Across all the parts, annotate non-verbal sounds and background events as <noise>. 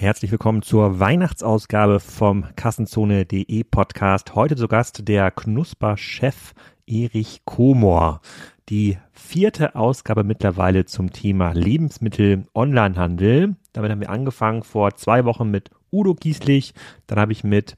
Herzlich willkommen zur Weihnachtsausgabe vom Kassenzone.de Podcast. Heute zu Gast der Knusper-Chef Erich Komor. Die vierte Ausgabe mittlerweile zum Thema Lebensmittel-Onlinehandel. Damit haben wir angefangen vor zwei Wochen mit Udo Gieslich. Dann habe ich mit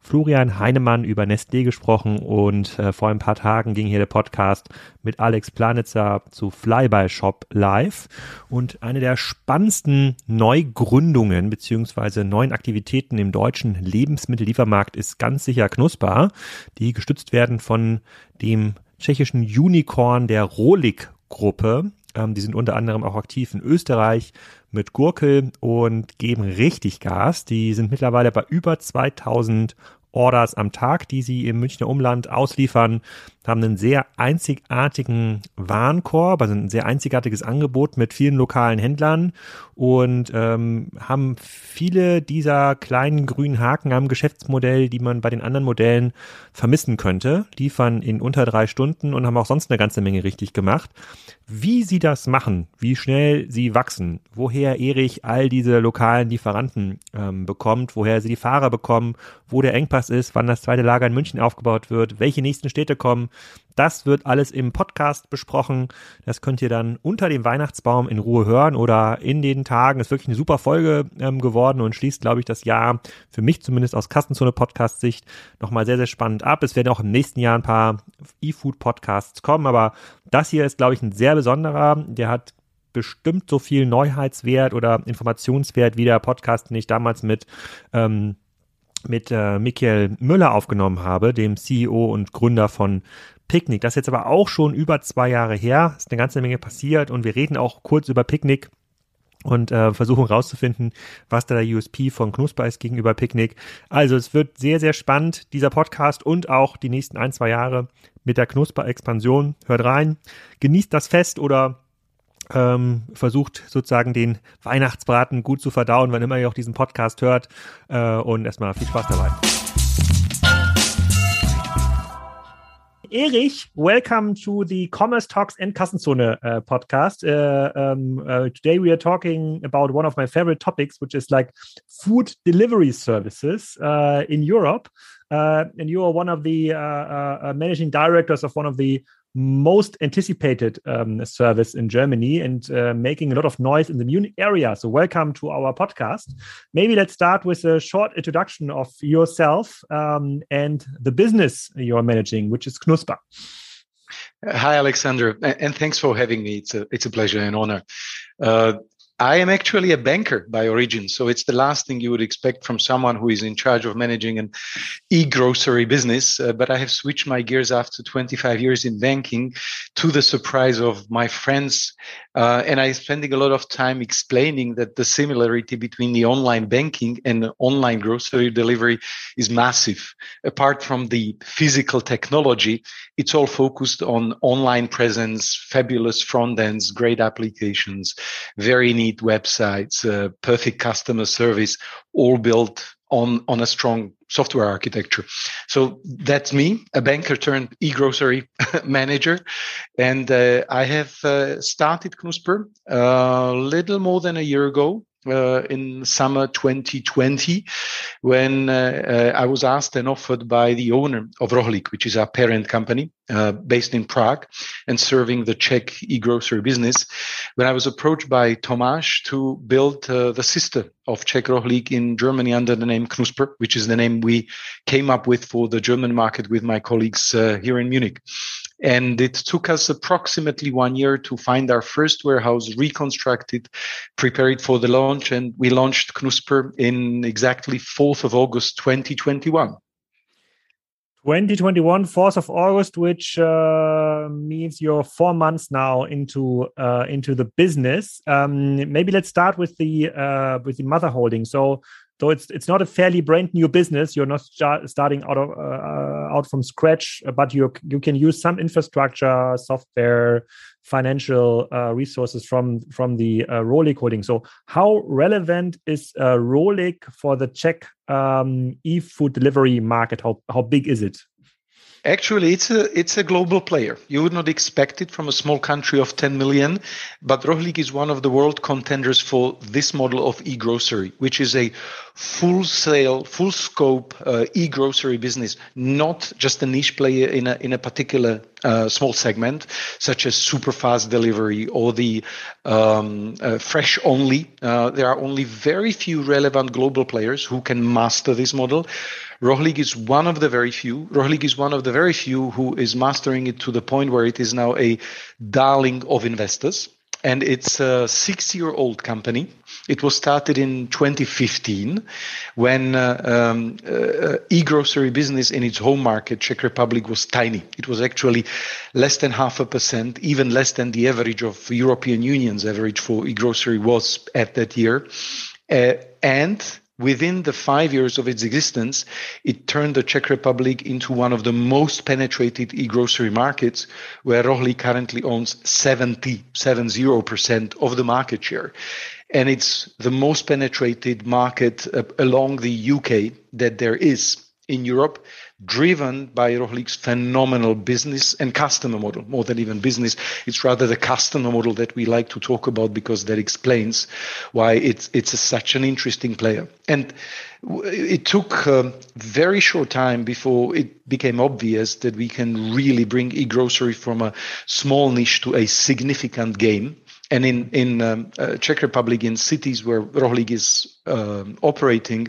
Florian Heinemann über Nestlé gesprochen und äh, vor ein paar Tagen ging hier der Podcast mit Alex Planitzer zu Flyby Shop live und eine der spannendsten Neugründungen beziehungsweise neuen Aktivitäten im deutschen Lebensmittelliefermarkt ist ganz sicher Knusper, die gestützt werden von dem tschechischen Unicorn der Rolik Gruppe. Ähm, die sind unter anderem auch aktiv in Österreich mit Gurkel und geben richtig Gas. Die sind mittlerweile bei über 2000 Orders am Tag, die sie im Münchner Umland ausliefern, haben einen sehr einzigartigen Warenkorb, also ein sehr einzigartiges Angebot mit vielen lokalen Händlern und ähm, haben viele dieser kleinen grünen Haken am Geschäftsmodell, die man bei den anderen Modellen vermissen könnte, liefern in unter drei Stunden und haben auch sonst eine ganze Menge richtig gemacht. Wie sie das machen, wie schnell sie wachsen, woher Erich all diese lokalen Lieferanten ähm, bekommt, woher sie die Fahrer bekommen, wo der Engpass ist, wann das zweite Lager in München aufgebaut wird, welche nächsten Städte kommen, das wird alles im Podcast besprochen. Das könnt ihr dann unter dem Weihnachtsbaum in Ruhe hören oder in den Tagen. Ist wirklich eine super Folge ähm, geworden und schließt, glaube ich, das Jahr für mich zumindest aus Kassenzone Podcast Sicht nochmal sehr, sehr spannend ab. Es werden auch im nächsten Jahr ein paar E-Food Podcasts kommen, aber das hier ist, glaube ich, ein sehr besonderer. Der hat bestimmt so viel Neuheitswert oder Informationswert wie der Podcast, den ich damals mit ähm, mit äh, Michael Müller aufgenommen habe, dem CEO und Gründer von Picknick. Das ist jetzt aber auch schon über zwei Jahre her. Ist eine ganze Menge passiert und wir reden auch kurz über Picknick und äh, versuchen rauszufinden, was da der USP von Knusper ist gegenüber Picknick. Also es wird sehr, sehr spannend, dieser Podcast und auch die nächsten ein, zwei Jahre mit der Knusper-Expansion. Hört rein, genießt das Fest oder ähm, versucht sozusagen den Weihnachtsbraten gut zu verdauen, wann immer ihr auch diesen Podcast hört. Äh, und erstmal viel Spaß dabei. Erich, welcome to the Commerce Talks and Kassenzone uh, podcast. Uh, um, uh, today we are talking about one of my favorite topics, which is like food delivery services in Europe. And you are one of the managing directors of one of the most anticipated um, service in Germany and uh, making a lot of noise in the Munich area. So, welcome to our podcast. Maybe let's start with a short introduction of yourself um, and the business you're managing, which is Knuspr. Hi, Alexander, and thanks for having me. It's a it's a pleasure and honor. Uh, I am actually a banker by origin. So it's the last thing you would expect from someone who is in charge of managing an e grocery business. Uh, but I have switched my gears after 25 years in banking to the surprise of my friends. Uh, and I'm spending a lot of time explaining that the similarity between the online banking and online grocery delivery is massive. Apart from the physical technology, it's all focused on online presence, fabulous front ends, great applications, very neat neat websites, uh, perfect customer service, all built on on a strong software architecture. So that's me, a banker turned e-grocery <laughs> manager, and uh, I have uh, started Knuspr a uh, little more than a year ago uh, in summer 2020 when uh, uh, I was asked and offered by the owner of Rohlik, which is our parent company uh, based in Prague and serving the Czech e-grocery business. When I was approached by Tomáš to build uh, the sister of Czech Rohlik in Germany under the name Knuspr, which is the name we came up with for the German market with my colleagues uh, here in Munich. And it took us approximately one year to find our first warehouse, reconstructed, prepare it for the launch. And we launched Knuspr in exactly 4th of August, 2021. 2021 4th of august which uh, means you're four months now into uh, into the business um, maybe let's start with the uh, with the mother holding so so it's it's not a fairly brand new business. You're not starting out of uh, uh, out from scratch, but you you can use some infrastructure, software, financial uh, resources from from the uh, Rohlik holding. So how relevant is uh, for the Czech um, e-food delivery market? How how big is it? Actually, it's a it's a global player. You would not expect it from a small country of 10 million, but Rohlik is one of the world contenders for this model of e-grocery, which is a full sale, full scope uh, e-grocery business, not just a niche player in a in a particular uh, small segment, such as super fast delivery or the um, uh, fresh only. Uh, there are only very few relevant global players who can master this model. Rohlik is one of the very few. Rohlik is one of the very few who is mastering it to the point where it is now a darling of investors. And it's a six year old company. It was started in 2015 when uh, um, uh, e grocery business in its home market, Czech Republic, was tiny. It was actually less than half a percent, even less than the average of European Union's average for e grocery was at that year. Uh, and within the five years of its existence, it turned the Czech Republic into one of the most penetrated e-grocery markets, where Rohlik currently owns 70, 70% of the market share. And it's the most penetrated market uh, along the UK that there is in Europe driven by Rohlik's phenomenal business and customer model, more than even business. It's rather the customer model that we like to talk about because that explains why it's, it's a, such an interesting player. And it took a very short time before it became obvious that we can really bring e-grocery from a small niche to a significant game and in in um, uh, Czech Republic, in cities where Rohlik is uh, operating,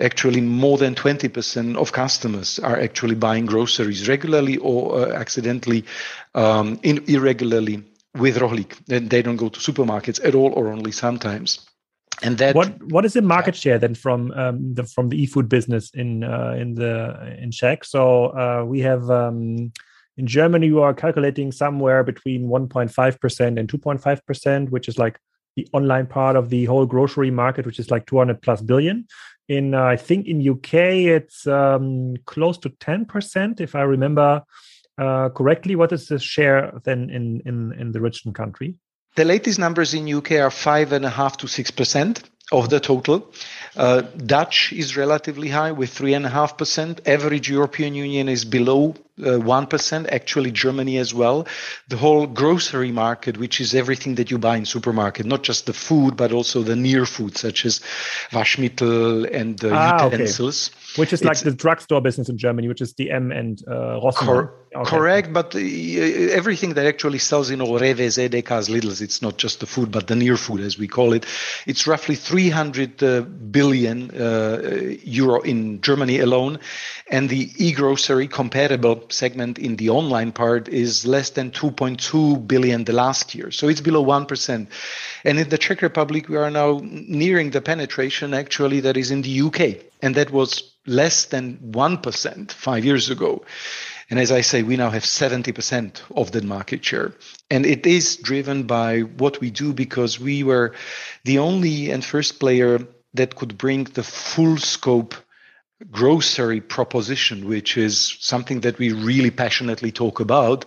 actually more than 20% of customers are actually buying groceries regularly or uh, accidentally, um, in, irregularly with Rohlik. And they don't go to supermarkets at all or only sometimes. And that what what is the market share then from um, the from the e-food business in uh, in the in Czech? So uh, we have um, in Germany, you are calculating somewhere between 1.5% and 2.5%, which is like the online part of the whole grocery market, which is like 200 plus billion. In uh, I think in UK it's um, close to 10%, if I remember uh, correctly. What is the share then in in in the Richmond country? The latest numbers in UK are five and a half to six percent of the total. Uh, Dutch is relatively high with 3.5%. Average European Union is below 1%, actually Germany as well. The whole grocery market, which is everything that you buy in supermarket, not just the food, but also the near food, such as Waschmittel and the ah, utensils. Okay. Which is like the drugstore business in Germany, which is DM and uh, Rossmann. Cor- okay. Correct, but uh, everything that actually sells in all Rewes, Edekas, Lidls, it's not just the food, but the near food, as we call it. It's roughly 300 uh, billion uh, euro in Germany alone. And the e-grocery comparable segment in the online part is less than 2.2 billion the last year. So it's below 1%. And in the Czech Republic, we are now nearing the penetration actually that is in the UK. And that was less than 1% five years ago. And as I say, we now have 70% of the market share. And it is driven by what we do because we were the only and first player that could bring the full scope grocery proposition, which is something that we really passionately talk about,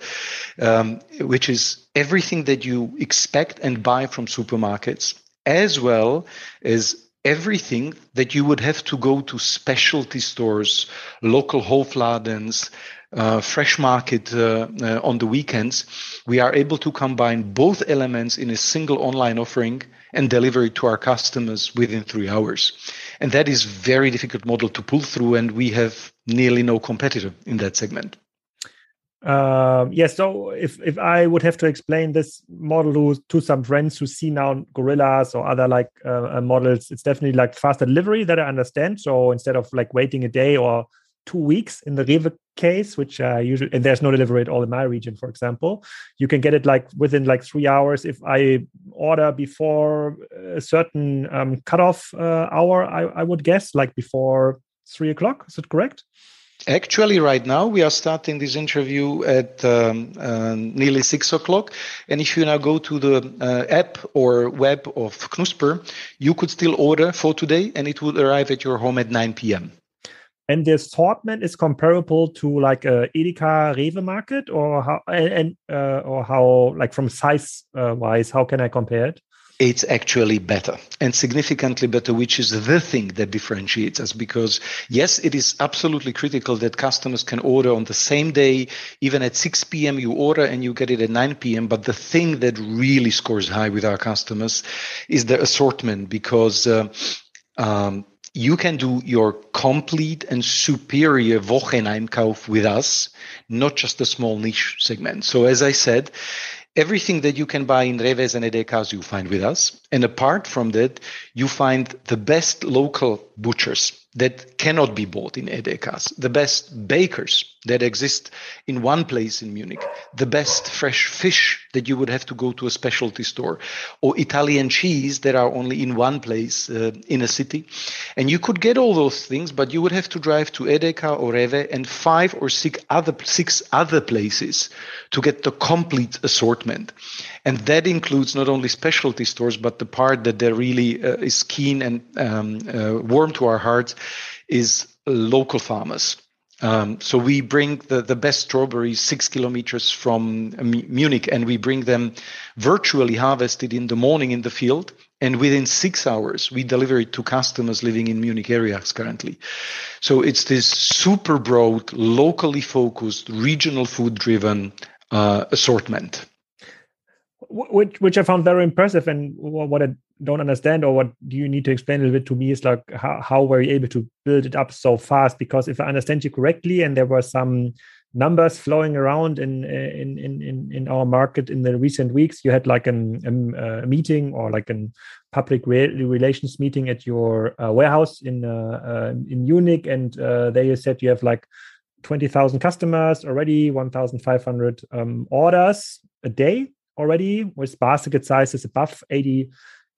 um, which is everything that you expect and buy from supermarkets, as well as everything that you would have to go to specialty stores, local Hofladens, uh, fresh market uh, uh, on the weekends, we are able to combine both elements in a single online offering and deliver it to our customers within three hours. And that is very difficult model to pull through, and we have nearly no competitor in that segment. Um, yes, yeah, so if if I would have to explain this model to, to some friends who see now gorillas or other like uh, uh models, it's definitely like faster delivery that I understand. So instead of like waiting a day or two weeks in the Rewe case, which uh, usually and there's no delivery at all in my region, for example. You can get it like within like three hours if I order before a certain um, cutoff uh, hour. I, I would guess like before three o'clock. Is it correct? Actually, right now we are starting this interview at um, uh, nearly six o'clock. And if you now go to the uh, app or web of Knuspr, you could still order for today and it would arrive at your home at 9 p.m and the assortment is comparable to like a Edeka Rewe market or how and uh, or how like from size uh, wise how can I compare it? it's actually better and significantly better, which is the thing that differentiates us. Because yes, it is absolutely critical that customers can order on the same day, even at 6 p.m. you order and you get it at 9 p.m. But the thing that really scores high with our customers is the assortment because uh, um, you can do your complete and superior Wocheneinkauf with us, not just a small niche segment. So as I said, everything that you can buy in Rewes and Edekas you find with us. And apart from that, you find the best local butchers that cannot be bought in Edekas, the best bakers that exist in one place in Munich, the best fresh fish that you would have to go to a specialty store, or Italian cheese that are only in one place uh, in a city. And you could get all those things, but you would have to drive to Edeka or Rewe and five or six other six other places to get the complete assortment. And that includes not only specialty stores, but the part that there really uh, is keen and um, uh, warm to our hearts is local farmers. Um, so we bring the, the best strawberries six kilometers from Munich and we bring them virtually harvested in the morning in the field. And within six hours, we deliver it to customers living in Munich areas currently. So it's this super broad, locally focused, regional food driven uh, assortment which which I found very impressive. And what I don't understand, or what do you need to explain a little bit to me, is like how how were you able to build it up so fast? Because if I understand you correctly, and there were some numbers flowing around in in in in our market in the recent weeks, you had like an, a, a meeting or like a public re relations meeting at your uh, warehouse in uh, uh, in Munich, and uh, there you said you have like 20,000 customers already, 1,500 um, orders a day already with basket sizes above 80,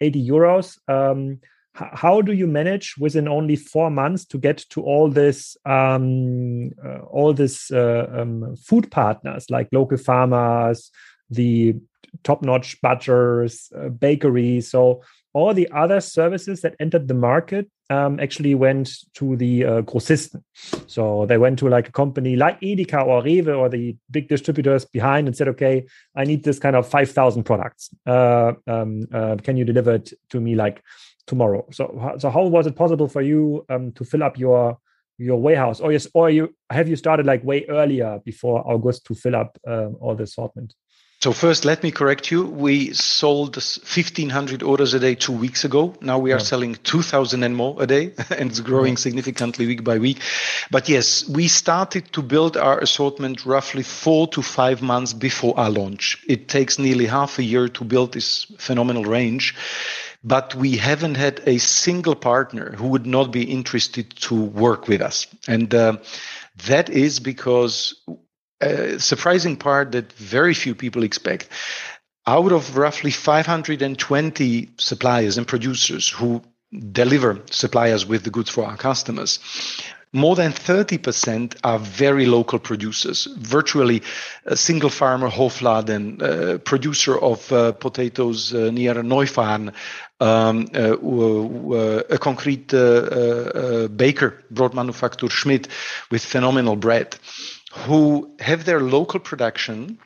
80 euros. Um, how do you manage within only four months to get to all this um, uh, all this uh, um, food partners like local farmers the top-notch butchers uh, bakeries so all the other services that entered the market um, actually went to the uh, grossisten. So they went to like a company like Edeka or Rewe or the big distributors behind and said, okay, I need this kind of 5,000 products. Uh, um, uh, can you deliver it to me like tomorrow? So, so how was it possible for you um, to fill up your your warehouse or yes or you have you started like way earlier before august to fill up um, all the assortment so first, let me correct you. We sold 1,500 orders a day two weeks ago. Now we are yeah. selling 2,000 and more a day, <laughs> and it's growing yeah. significantly week by week. But yes, we started to build our assortment roughly four to five months before our launch. It takes nearly half a year to build this phenomenal range. But we haven't had a single partner who would not be interested to work with us. And uh, that is because a surprising part that very few people expect. Out of roughly 520 suppliers and producers who deliver suppliers with the goods for our customers, more than 30% are very local producers, virtually a single farmer, Hofladen, uh, producer of uh, potatoes uh, near Neufahrn, um, uh, a concrete uh, uh, baker, broad manufacturer Schmidt, with phenomenal bread who have their local production,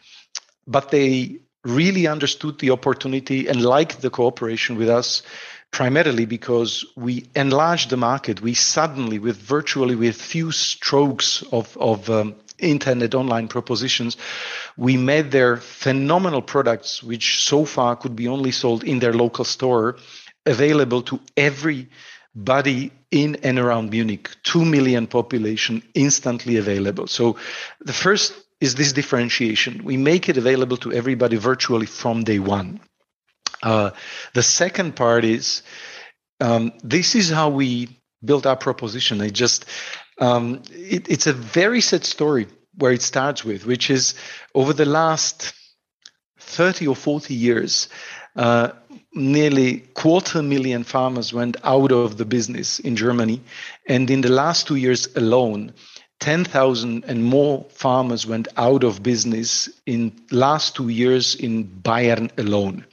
but they really understood the opportunity and liked the cooperation with us primarily because we enlarged the market. We suddenly, with virtually with few strokes of, of um, internet online propositions, we made their phenomenal products, which so far could be only sold in their local store, available to every body in and around Munich, 2 million population instantly available. So the first is this differentiation. We make it available to everybody virtually from day one. Uh, the second part is um, this is how we built our proposition. It just um, it, it's a very sad story where it starts with, which is over the last 30 or 40 years, uh, nearly quarter million farmers went out of the business in Germany. And in the last two years alone, 10,000 and more farmers went out of business in last two years in Bayern alone.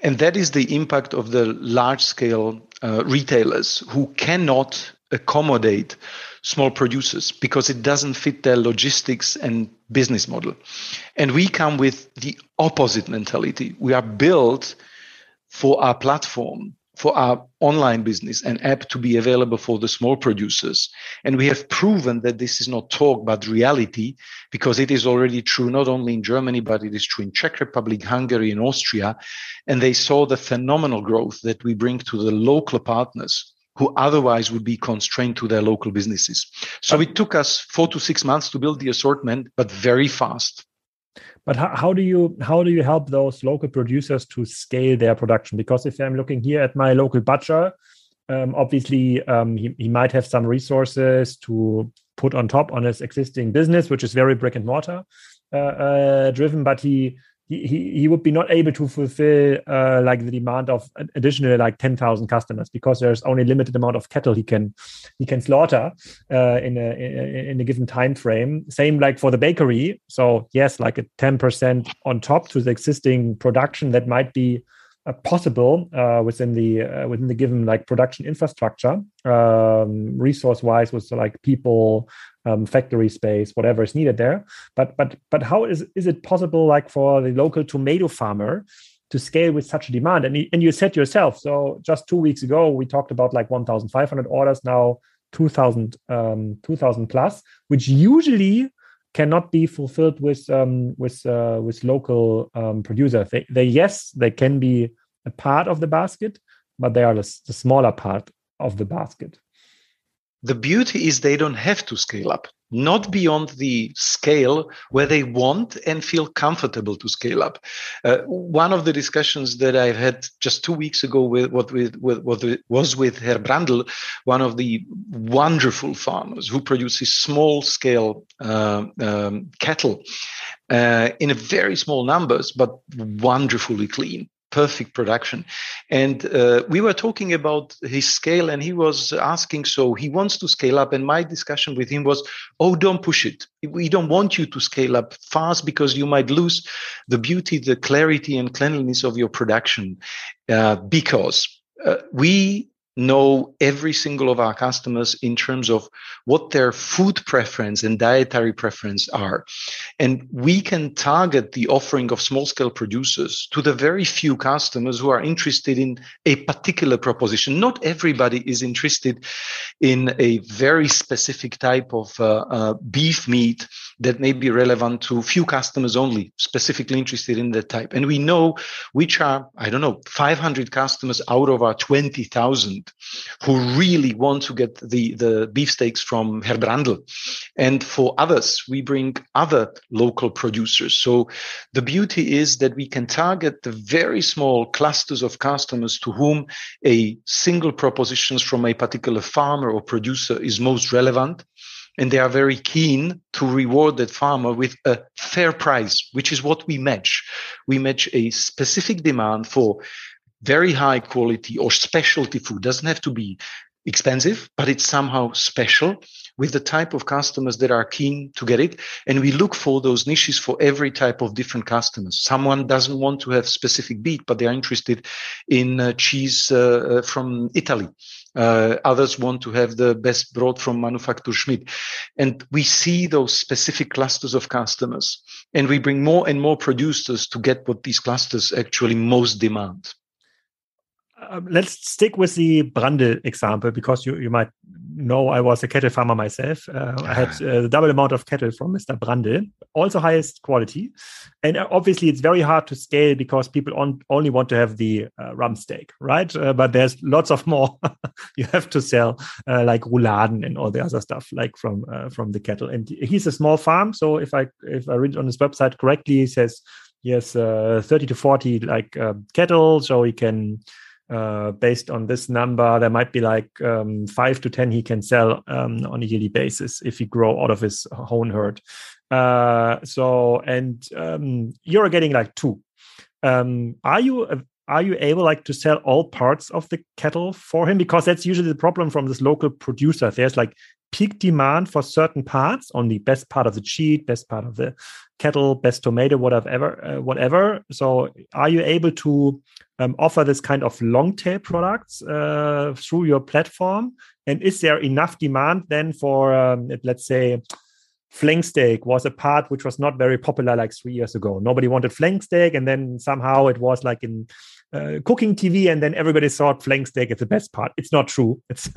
And that is the impact of the large scale uh, retailers who cannot accommodate small producers because it doesn't fit their logistics and business model. And we come with the opposite mentality. We are built for our platform for our online business and app to be available for the small producers. And we have proven that this is not talk, but reality, because it is already true not only in Germany, but it is true in Czech Republic, Hungary, and Austria. And they saw the phenomenal growth that we bring to the local partners who otherwise would be constrained to their local businesses. So it took us four to six months to build the assortment, but very fast. But how, how do you how do you help those local producers to scale their production? Because if I'm looking here at my local butcher, um, obviously um, he, he might have some resources to put on top on his existing business, which is very brick and mortar uh, uh, driven, but he he, he would be not able to fulfill uh, like the demand of additional like 10,000 customers because there's only limited amount of cattle he can he can slaughter uh, in a in a given time frame same like for the bakery. So yes like a 10% on top to the existing production that might be uh, possible uh, within the uh, within the given like production infrastructure. Um, resource wise with like people um, factory space whatever is needed there but but but how is is it possible like for the local tomato farmer to scale with such a demand and, and you said yourself so just two weeks ago we talked about like 1500 orders now 2000 um, 2000 plus which usually cannot be fulfilled with um, with uh, with local um, producers. They, they yes, they can be a part of the basket, but they are the, the smaller part of the basket. The beauty is they don't have to scale up not beyond the scale where they want and feel comfortable to scale up. Uh, one of the discussions that I've had just two weeks ago with what with, with was with Herr Brandl, one of the wonderful farmers who produces small scale uh, um, cattle uh, in a very small numbers, but wonderfully clean perfect production. And uh, we were talking about his scale, and he was asking, so he wants to scale up. And my discussion with him was, oh, don't push it. We don't want you to scale up fast because you might lose the beauty, the clarity, and cleanliness of your production. Uh, because uh, we know every single of our customers in terms of what their food preference and dietary preference are. And we can target the offering of small scale producers to the very few customers who are interested in a particular proposition. Not everybody is interested in a very specific type of uh, uh, beef meat that may be relevant to few customers only, specifically interested in that type. And we know which are, I don't know, 500 customers out of our 20,000 who really want to get the, the beefsteaks from Herr Brandl. And for others, we bring other local producers. So the beauty is that we can target the very small clusters of customers to whom a single proposition from a particular farmer or producer is most relevant and they are very keen to reward that farmer with a fair price, which is what we match. We match a specific demand for very high quality or specialty food doesn't have to be expensive, but it's somehow special with the type of customers that are keen to get it. And we look for those niches for every type of different customers. Someone doesn't want to have specific beet, but they're interested in uh, cheese uh, uh, from Italy. Uh, others want to have the best broad from Manufaktur Schmidt. And we see those specific clusters of customers and we bring more and more producers to get what these clusters actually most demand. Um, let's stick with the Brandl example because you, you might know I was a cattle farmer myself. Uh, I had uh, the double amount of cattle from Mr. Brandl, also highest quality. And uh, obviously, it's very hard to scale because people on, only want to have the uh, rump steak, right? Uh, but there's lots of more <laughs> you have to sell, uh, like rouladen and all the other stuff, like from from the cattle. And he's a small farm, so if I if I read on his website correctly, he says he has 30 to 40 like cattle, so he can uh, based on this number, there might be like um, five to 10 he can sell um, on a yearly basis if he grow out of his own herd. Uh, so, and um, you're getting like two. Um, are you are you able like to sell all parts of the cattle for him? Because that's usually the problem from this local producer. There's like peak demand for certain parts on the best part of the cheat, best part of the kettle, best tomato, whatever, uh, whatever. So, are you able to um, offer this kind of long tail products uh, through your platform? And is there enough demand then for, um, let's say, flank steak was a part which was not very popular like three years ago. Nobody wanted flank steak, and then somehow it was like in uh, cooking TV, and then everybody thought flank steak is the best part. It's not true. <laughs> It's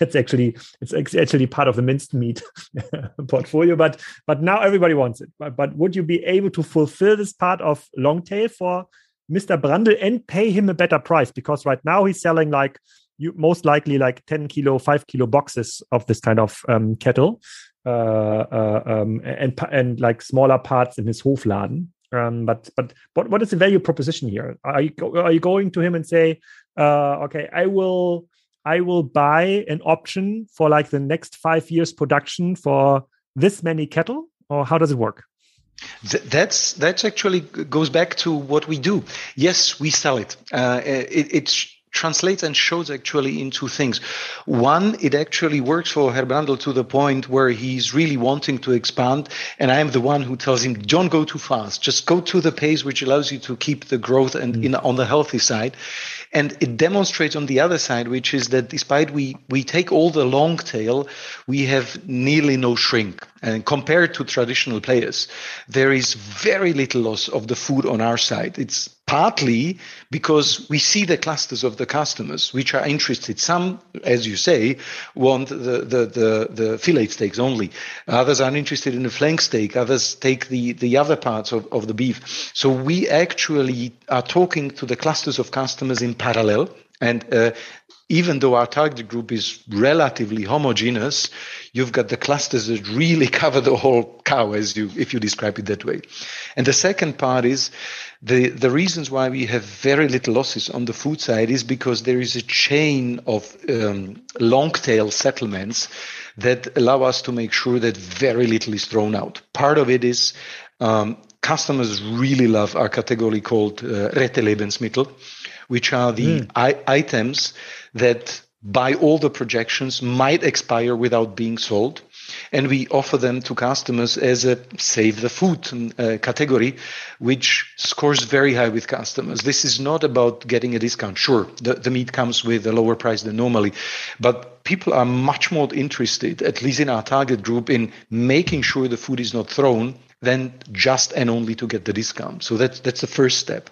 it's actually it's actually part of the minced meat <laughs> portfolio. But but now everybody wants it. But, but would you be able to fulfill this part of long tail for Mr. Brandl and pay him a better price? Because right now he's selling like you most likely like 10 kilo, five kilo boxes of this kind of um, kettle uh, uh, um, and and like smaller parts in his Hofladen. Um, but but what what is the value proposition here? Are you are you going to him and say, uh, okay, I will I will buy an option for like the next five years production for this many cattle, or how does it work? That's that's actually goes back to what we do. Yes, we sell it. Uh, it it's translates and shows actually into things. One, it actually works for Herr Brandl to the point where he's really wanting to expand, and I am the one who tells him, "Don't go too fast. Just go to the pace which allows you to keep the growth and mm. in, on the healthy side." And it demonstrates on the other side, which is that despite we we take all the long tail, we have nearly no shrink. And compared to traditional players, there is very little loss of the food on our side. It's partly because we see the clusters of the customers which are interested. Some, as you say, want the, the, the, the fillet steaks only. Others are interested in the flank steak. Others take the, the other parts of, of the beef. So we actually are talking to the clusters of customers in parallel. And uh, even though our target group is relatively homogeneous, you've got the clusters that really <laughs> cover the whole cow, as you if you describe it that way. And the second part is the the reasons why we have very little losses on the food side is because there is a chain of um, long tail settlements that allow us to make sure that very little is thrown out. Part of it is um, customers really love our category called uh, Rette Lebensmittel, which are the mm. I- items that by all the projections might expire without being sold and we offer them to customers as a save the food uh, category, which scores very high with customers. This is not about getting a discount. Sure, the, the meat comes with a lower price than normally, but people are much more interested, at least in our target group, in making sure the food is not thrown than just and only to get the discount. So that's that's the first step.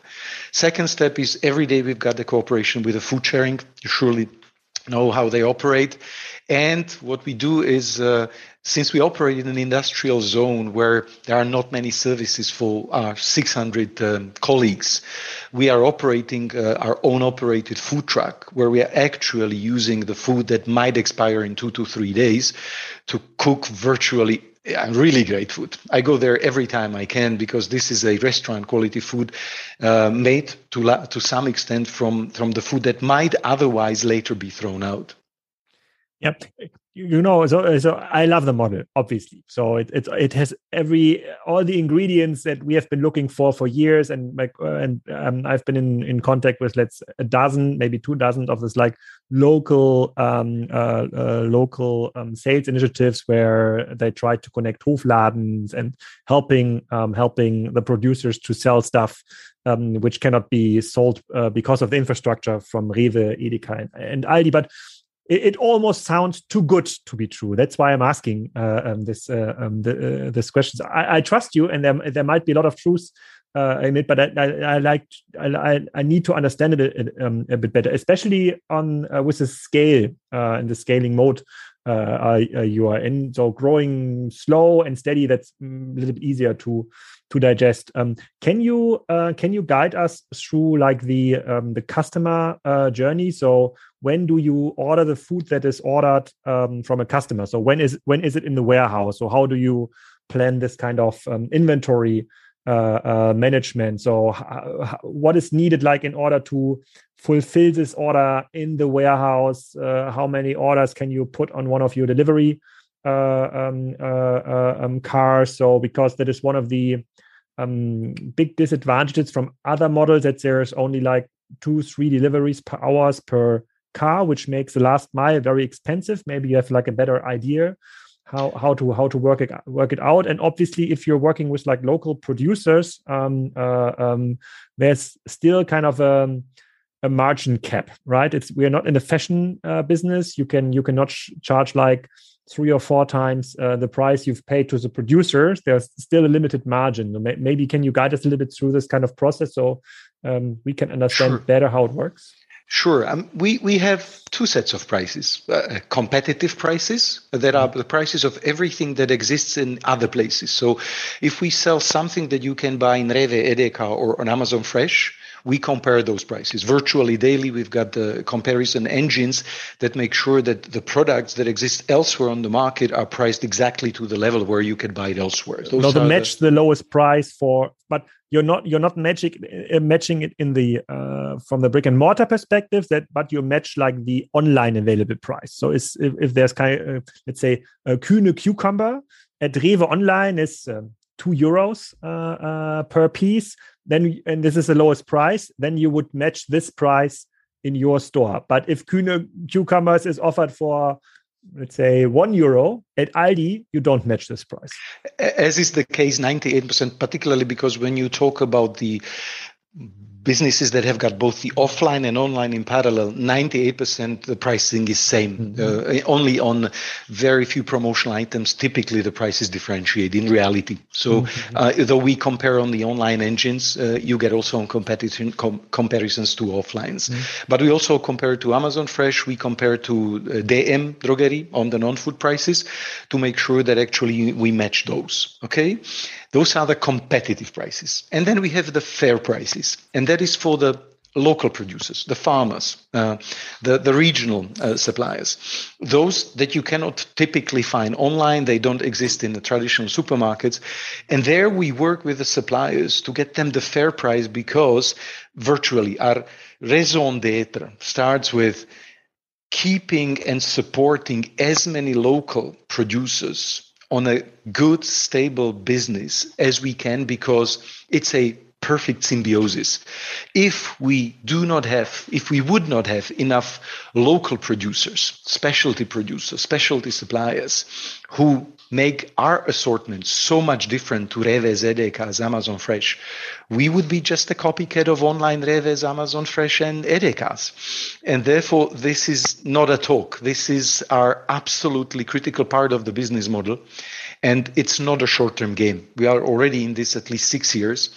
Second step is every day we've got the cooperation with the food sharing. You surely know how they operate. And what we do is, uh, since we operate in an industrial zone where there are not many services for our 600 um, colleagues, we are operating uh, our own operated food truck where we are actually using the food that might expire in two to three days to cook virtually really great food. I go there every time I can because this is a restaurant quality food uh, made to la- to some extent from from the food that might otherwise later be thrown out. Yep. You know so, so i love the model obviously. So it, it it has every all the ingredients that we have been looking for for years. And like uh, and um, i've been in in contact with let's a dozen maybe two dozen of this like local um uh, uh, local um, sales initiatives where they try to connect hofladens and helping um, helping the producers to sell stuff um, which cannot be sold uh, because of the infrastructure from Rewe, Edeka, and, and Aldi. But it, it, almost sounds too good to be true. That's why I'm asking uh, um, this uh, um, the, uh, this questions. I, I, trust you, and there there might be a lot of truth uh, in it, but I, I, I like I, I need to understand it a, um, a bit better, especially on uh, with the scale uh, and the scaling mode uh, uh, you are in. So growing slow and steady, that's mm, a little bit easier to to digest. Um, can you uh, can you guide us through like the um, the customer uh, journey? So when do you order the food that is ordered um, from a customer? So when is when is it in the warehouse? So how do you plan this kind of um, inventory uh, uh, management? So what is needed like in order to fulfill this order in the warehouse? Uh, how many orders can you put on one of your delivery uh, um, uh, uh, um, cars? So because that is one of the um, big disadvantages from other models that there's only like two, three deliveries per hours per car, which makes the last mile very expensive. Maybe you have like a better idea how how to how to work it work it out and obviously if you're working with like local producers um, uh, um, there's still kind of a um, a margin cap, right? It's we are not in the fashion uh, business. You can you cannot charge like three or four times uh, the price you've paid to the producers. There's still a limited margin. Maybe can you guide us a little bit through this kind of process? So um, we can understand sure. better how it works? Sure. Um, we, we have two sets of prices uh, competitive prices that are the prices of everything that exists in other places. So if we sell something that you can buy in Rewe, Edeka, or on Amazon Fresh, we compare those prices virtually daily. We've got the comparison engines that make sure that the products that exist elsewhere on the market are priced exactly to the level where you can buy it elsewhere. Those no, match the, the, lowest price for, but you're not you're not matching uh, matching it in the uh, from the brick and mortar perspective that but you match like the online available price. So if, if there's kind of, uh, let's say a Kühne cucumber at Rewe online is um, two euros uh, uh, per piece, then and this is the lowest price, then you would match this price in your store. But if Kühne cucumbers is offered for let's say one euro at Aldi, you don't match this price. As is the case 98%, particularly because when you talk about the businesses that have got both the offline and online in parallel, 98% the pricing is same. Mm-hmm. Uh, only on very few promotional items, typically the prices differentiate in reality. So, mm-hmm. uh, though we compare on the online engines, uh, you get also on competition com- comparisons to offlines. Mm-hmm. But we also compare to Amazon Fresh, we compare to uh, DM Drogerie on the non-food prices to make sure that actually we match those. Okay. Those are the competitive prices. And then we have the fair prices. And that is for the local producers, the farmers, uh, the, the regional uh, suppliers. Those that you cannot typically find online, they don't exist in the traditional supermarkets. And there we work with the suppliers to get them the fair price because virtually our raison d'etre starts with keeping and supporting as many local producers on a good, stable business as we can because it's a perfect symbiosis. If we do not have, if we would not have enough local producers, specialty producers, specialty suppliers who make our assortment so much different to Rewe's, Edeka's, Amazon Fresh, we would be just a copycat of online Rewe's, Amazon Fresh, and Edeka's. And therefore, this is not a talk. This is our absolutely critical part of the business model. And it's not a short term game. We are already in this at least six years.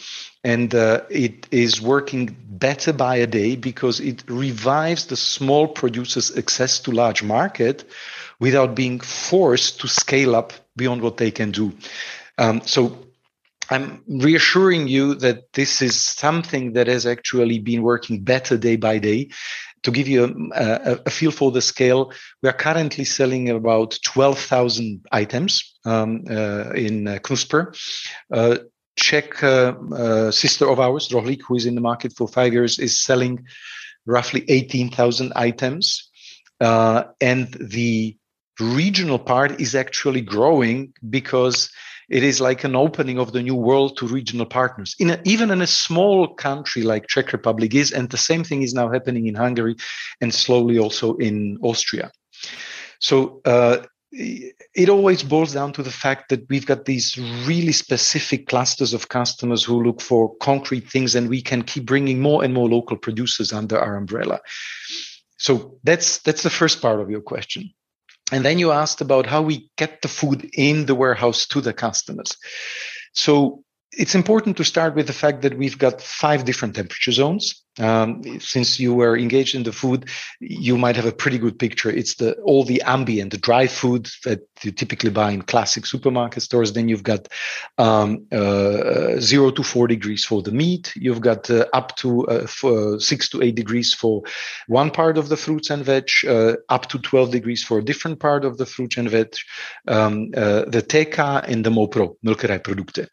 And uh, it is working better by a day because it revives the small producers' access to large market without being forced to scale up beyond what they can do. Um, so I'm reassuring you that this is something that has actually been working better day by day. To give you a, a, a feel for the scale, we are currently selling about 12,000 items um, uh, in uh, Knuspr. Uh, Czech uh, uh, sister of ours, Rohlík, who is in the market for five years, is selling roughly 18,000 items. Uh, and the regional part is actually growing because it is like an opening of the new world to regional partners. In a, even in a small country like czech republic is and the same thing is now happening in hungary and slowly also in austria. So uh, it always boils down to the fact that we've got these really specific clusters of customers who look for concrete things and we can keep bringing more and more local producers under our umbrella. So that's that's the first part of your question and then you asked about how we get the food in the warehouse to the customers. So it's important to start with the fact that we've got five different temperature zones. Um, since you were engaged in the food, you might have a pretty good picture. It's the all the ambient, the dry food that you typically buy in classic supermarket stores. Then you've got um, uh, zero to four degrees for the meat. You've got uh, up to uh, six to eight degrees for one part of the fruits and veg, uh, up to 12 degrees for a different part of the fruits and veg, um, uh, the TK and the MOPRO, Molkerei Produkte.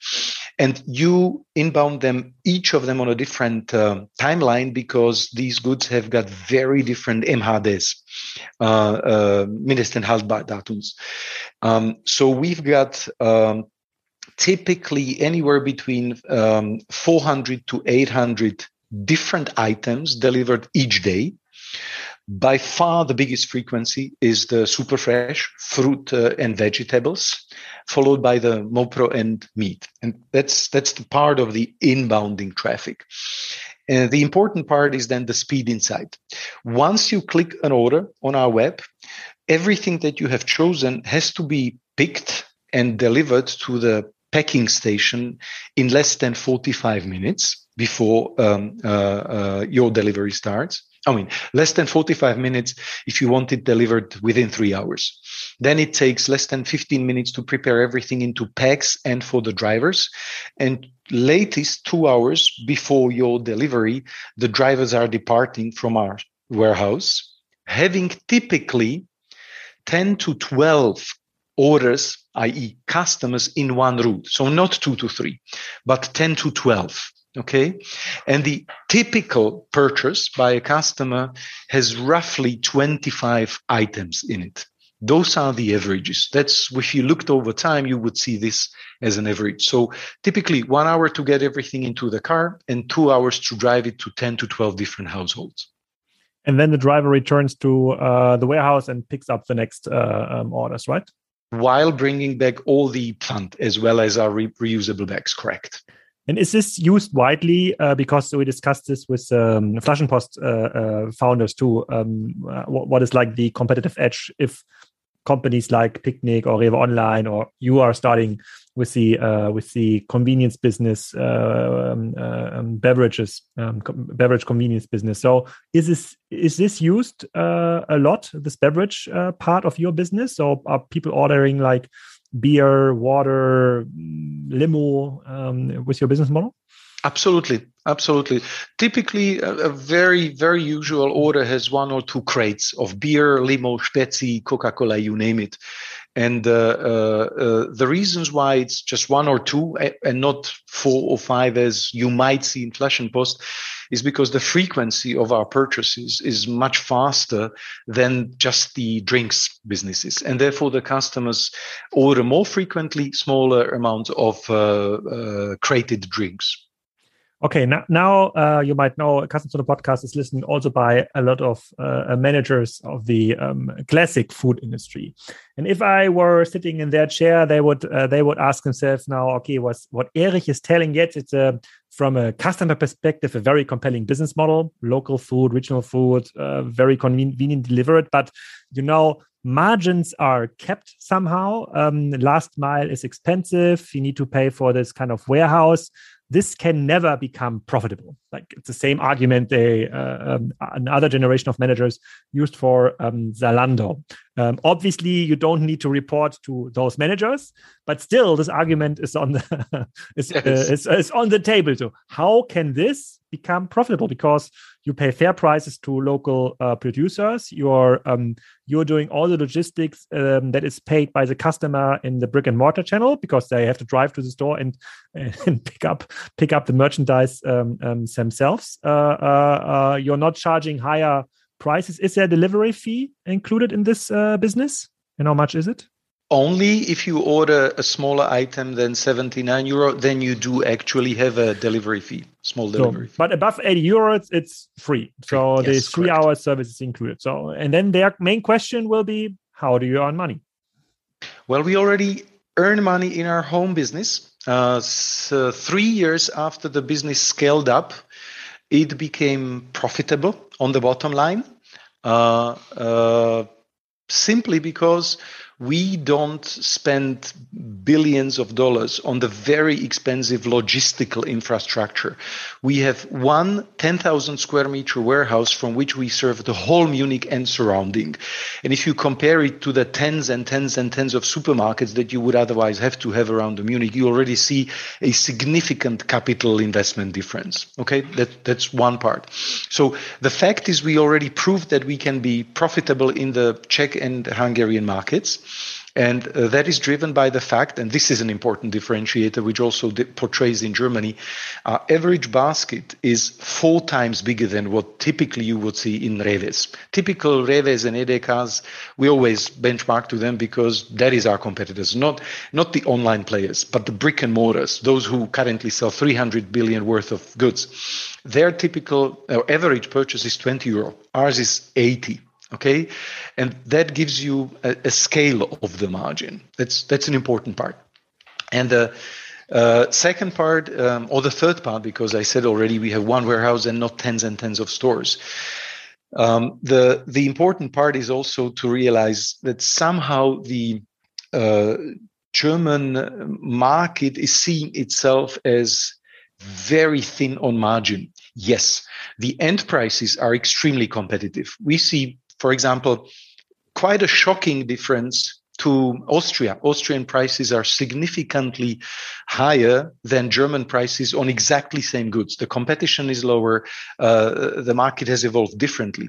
And you inbound them, each of them on a different um, timeline because these goods have got very different MHDs, uh, uh, Mindesthaltbardatums. Um, so we've got um, typically anywhere between um, 400 to 800 different items delivered each day. By far, the biggest frequency is the super fresh fruit uh, and vegetables, followed by the mopro and meat, and that's that's the part of the inbounding traffic. And the important part is then the speed inside. Once you click an order on our web, everything that you have chosen has to be picked and delivered to the packing station in less than 45 minutes before um, uh, uh, your delivery starts. I mean, less than 45 minutes if you want it delivered within three hours. Then it takes less than 15 minutes to prepare everything into packs and for the drivers. And latest two hours before your delivery, the drivers are departing from our warehouse, having typically 10 to 12 orders, i.e., customers in one route. So not two to three, but 10 to 12. Okay. And the typical purchase by a customer has roughly 25 items in it. Those are the averages. That's if you looked over time, you would see this as an average. So typically one hour to get everything into the car and two hours to drive it to 10 to 12 different households. And then the driver returns to uh, the warehouse and picks up the next uh, um, orders, right? While bringing back all the plant as well as our re reusable bags, correct. And is this used widely? Uh, because we discussed this with um, Flaschenpost uh, uh, founders too. Um, uh, what, what is like the competitive edge if companies like Picnic or Rewe Online or you are starting with the uh, with the convenience business, uh, um, um, beverages, um, beverage convenience business. So is this is this used a lot? This beverage part of your business, or are people ordering like? Beer, water, limo um, with your business model? Absolutely, absolutely. Typically, a, a, very, very usual order has one or two crates of beer, limo, Spezi, Coca-Cola, you name it. And uh, uh, uh, the reasons why it's just one or two and not four or five, as you might see in Flaschenpost, is because the frequency of our purchases is much faster than just the drinks businesses. And therefore, the customers order more frequently smaller amounts of uh, uh, crated drinks. Okay, now, now uh, you might know Kassenzone Podcast is listened also by a lot of uh, managers of the um, classic food industry. And if I were sitting in their chair, they would uh, they would ask themselves now, okay, what's, what Erich is telling yet? It's a, from a customer perspective a very compelling business model, local food, regional food, uh, very convenient delivered. But you know, margins are kept somehow. Um, last mile is expensive. You need to pay for this kind of warehouse this can never become profitable. Like it's the same argument they uh, um, another generation of managers used for um, Zalando. Um, obviously, you don't need to report to those managers, but still, this argument is on the <laughs> is, yes. uh, is, is on the table. So, how can this become profitable? Because you pay fair prices to local uh, producers. You're um, you're doing all the logistics um, that is paid by the customer in the brick and mortar channel because they have to drive to the store and <laughs> and pick up pick up the merchandise um, um themselves. Uh, uh, uh, you're not charging higher prices. Is there a delivery fee included in this uh, business? And how much is it? only if you order a smaller item than 79 euro then you do actually have a delivery fee small delivery so, fee. but above 80 euros it's free so yes, the three hour service is included so and then their main question will be how do you earn money well we already earn money in our home business uh, so three years after the business scaled up it became profitable on the bottom line uh, uh, simply because we don't spend billions of dollars on the very expensive logistical infrastructure. We have one 10,000 square meter warehouse from which we serve the whole Munich and surrounding. And if you compare it to the tens and tens and tens of supermarkets that you would otherwise have to have around the Munich, you already see a significant capital investment difference. Okay, that, that's one part. So the fact is we already proved that we can be profitable in the Czech and Hungarian markets. And uh, that is driven by the fact, and this is an important differentiator, which also portrays in Germany, our average basket is four times bigger than what typically you would see in Rewes. Typical Rewes and Edekas, we always benchmark to them because that is our competitors, not, not the online players, but the brick and mortars, those who currently sell 300 billion worth of goods. Their typical or average purchase is 20 euro. Ours is 80 okay and that gives you a, a, scale of the margin that's that's an important part and the uh, second part um, or the third part because i said already we have one warehouse and not tens and tens of stores um, the the important part is also to realize that somehow the uh, german market is seeing itself as very thin on margin. Yes, the end prices are extremely competitive. We see, for example, quite a shocking difference to Austria. Austrian prices are significantly higher than German prices on exactly same goods. The competition is lower. Uh, the market has evolved differently,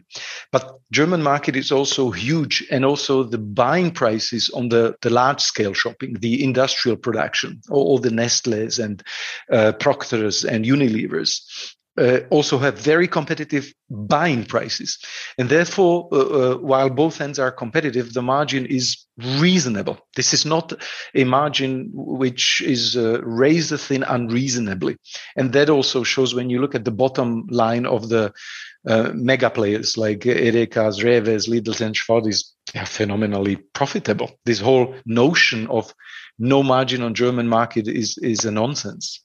but German market is also huge, and also the buying prices on the the large scale shopping, the industrial production, all, all the Nestle's and uh, Procters and Unilevers uh, also have very competitive buying prices. And therefore, uh, uh, while both ends are competitive, the margin is reasonable. This is not a margin which is uh, razor thin unreasonably. And that also shows when you look at the bottom line of the uh, mega players like Edeka's, Rewe's, Lidl's, and they are phenomenally profitable. This whole notion of no margin on German market is, is a nonsense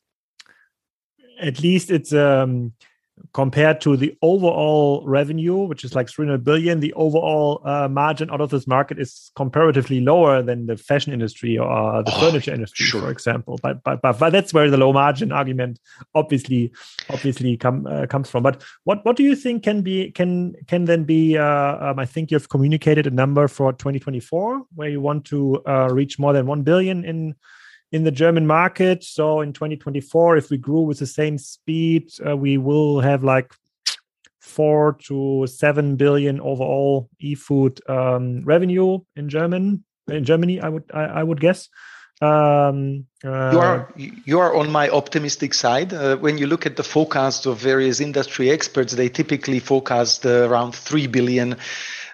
at least it's um, compared to the overall revenue, which is like 300 billion, the overall uh, margin out of this market is comparatively lower than the fashion industry or the oh, furniture industry, sure. for example. But, but, but but that's where the low margin argument obviously obviously come uh, comes from. But what what do you think can be can can then be? Uh, um, I think you've communicated a number for 2024 where you want to uh, reach more than one billion in in the German market. So in 2024, if we grew with the same speed, uh, we will have like four to seven billion overall e-food um, revenue in German in Germany. I would I, I would guess. Um, uh, you are you are on my optimistic side. Uh, when you look at the forecasts of various industry experts, they typically forecast uh, around three billion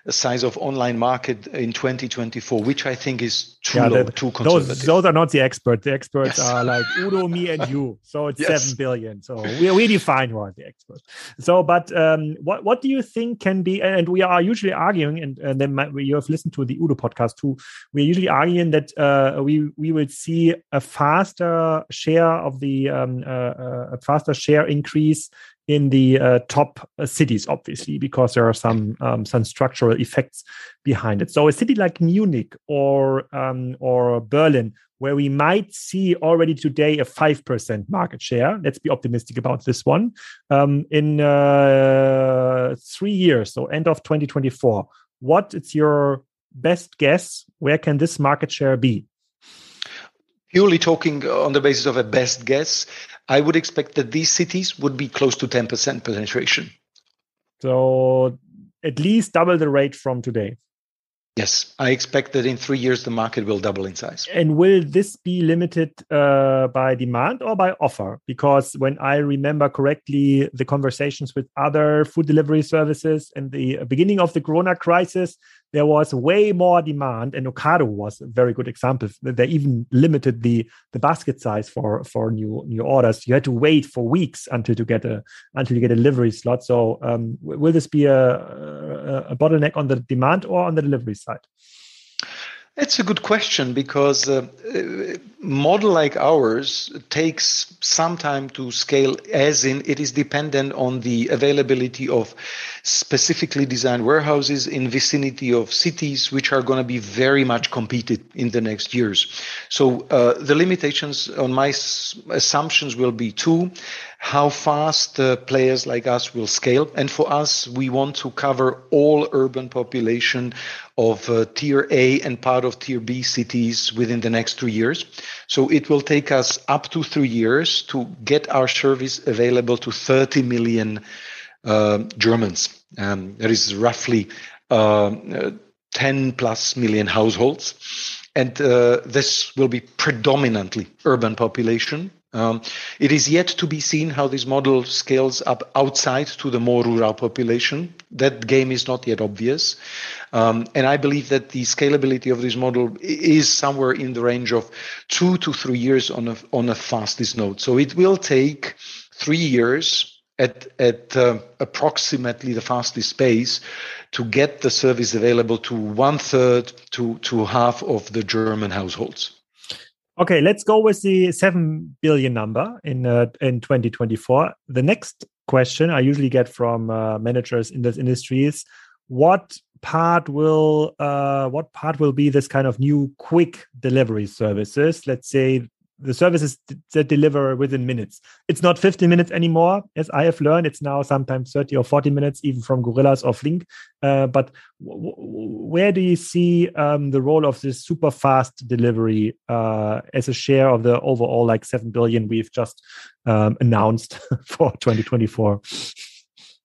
size of online market in 2024, which I think is too yeah, low, too conservative. Those, those are not the experts. The experts yes. are like Udo, <laughs> me, and you. So it's yes. seven billion. So we we define who are the experts. So, but um, what what do you think can be? And we are usually arguing, and, and then you have listened to the Udo podcast too. We're usually arguing that uh, we we will see a faster share of the um, uh, uh a faster share increase in the uh, top uh, cities, obviously, because there are some um, some structural effects behind it. So a city like Munich or um, or Berlin, where we might see already today a five percent market share. Let's be optimistic about this one. Um, in uh, three years, so end of 2024, what is your best guess? Where can this market share be? Purely talking on the basis of a best guess, I would expect that these cities would be close to 10% penetration. So at least double the rate from today. Yes, I expect that in three years the market will double in size. And will this be limited uh, by demand or by offer? Because when I remember correctly, the conversations with other food delivery services in the beginning of the Corona crisis, there was way more demand, and Ocado was a very good example. They even limited the the basket size for for new new orders. You had to wait for weeks until to get a until you get a delivery slot. So, um, will this be a, a, a bottleneck on the demand or on the delivery side? It's a good question because uh, a model like ours takes some time to scale, as in it is dependent on the availability of specifically designed warehouses in vicinity of cities, which are going to be very much competed in the next years. So uh, the limitations on my assumptions will be two how fast uh, players like us will scale. And for us, we want to cover all urban population of uh, tier A and part of tier B cities within the next three years. So it will take us up to three years to get our service available to 30 million uh, Germans. Um, that is roughly uh, 10 plus million households. And uh, this will be predominantly urban population um, it is yet to be seen how this model scales up outside to the more rural population. That game is not yet obvious. Um, and I believe that the scalability of this model is somewhere in the range of two to three years on a, on a fastest node. So it will take three years at, at uh, approximately the fastest pace to get the service available to one third to, to half of the German households. Okay, let's go with the 7 billion number in uh, in 2024. The next question I usually get from uh, managers in this industry is what part will uh, what part will be this kind of new quick delivery services? Let's say the services that deliver within minutes. It's not 15 minutes anymore, as I have learned. It's now sometimes 30 or 40 minutes, even from Gorillas or Flink. Uh, but where do you see um, the role of this super fast delivery uh, as a share of the overall like 7 billion we've just um, announced <laughs> for 2024?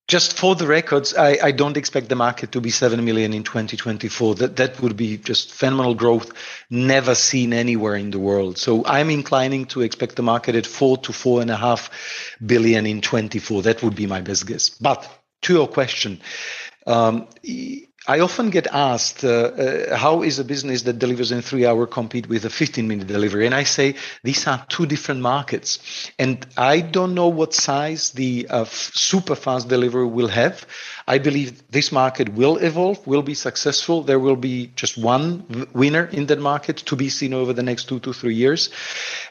Just for the records, I, I, don't expect the market to be 7 million in 2024. That, that would be just phenomenal growth, never seen anywhere in the world. So I'm inclining to expect the market at 4 to 4.5 billion in 24. That would be my best guess. But to your question, um, I often get asked, uh, uh, how is a business that delivers in three hour compete with a 15 minute delivery? And I say these are two different markets. And I don't know what size the uh, super fast delivery will have. I believe this market will evolve, will be successful. There will be just one winner in that market to be seen over the next two to three years.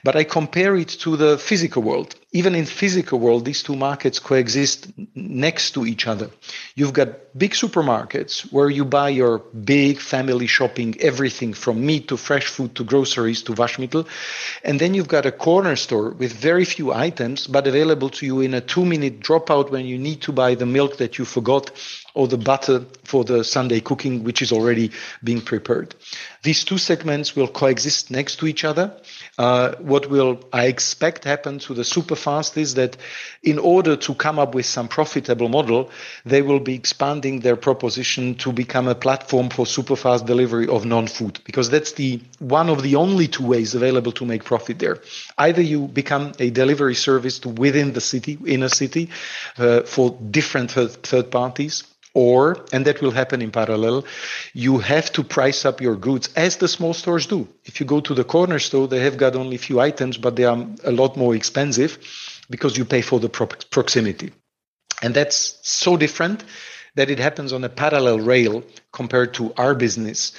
But I compare it to the physical world. Even in physical world, these two markets coexist next to each other. You've got big supermarkets where you buy your big family shopping, everything from meat to fresh food to groceries to Waschmittel. And then you've got a corner store with very few items, but available to you in a two minute dropout when you need to buy the milk that you forgot or the butter for the Sunday cooking, which is already being prepared. These two segments will coexist next to each other. Uh, what will I expect happen to the super fast is that in order to come up with some profitable model, they will be expanding their proposition to become a platform for super fast delivery of non-food because that's the one of the only two ways available to make profit there. Either you become a delivery service to within the city, in a city, uh, for different third parties or, and that will happen in parallel, you have to price up your goods as the small stores do. If you go to the corner store, they have got only a few items, but they are a lot more expensive because you pay for the pro- proximity. And that's so different that it happens on a parallel rail compared to our business,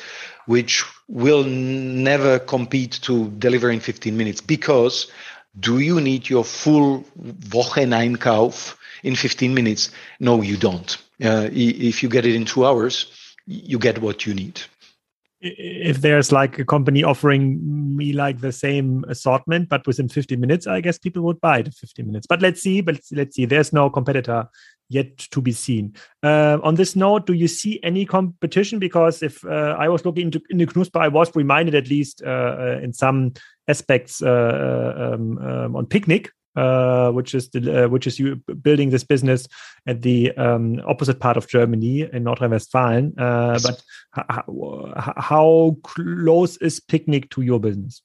which will never compete to deliver in 15 minutes because do you need your full Wocheneinkauf in 15 minutes? No, you don't. Uh, if you get it in two hours, you get what you need. If there's like a company offering me like the same assortment, but within 15 minutes, I guess people would buy it in 15 minutes. But let's see. But let's see. There's no competitor yet to be seen. Uh, on this note, do you see any competition? Because if uh, I was looking into, into Knuspr, I was reminded at least uh, uh in some aspects uh, uh, um, um, on Picnic, uh, which is the, uh, which is you building this business at the um, opposite part of Germany in Nordrhein-Westfalen. Uh, but how, how close is Picnic to your business?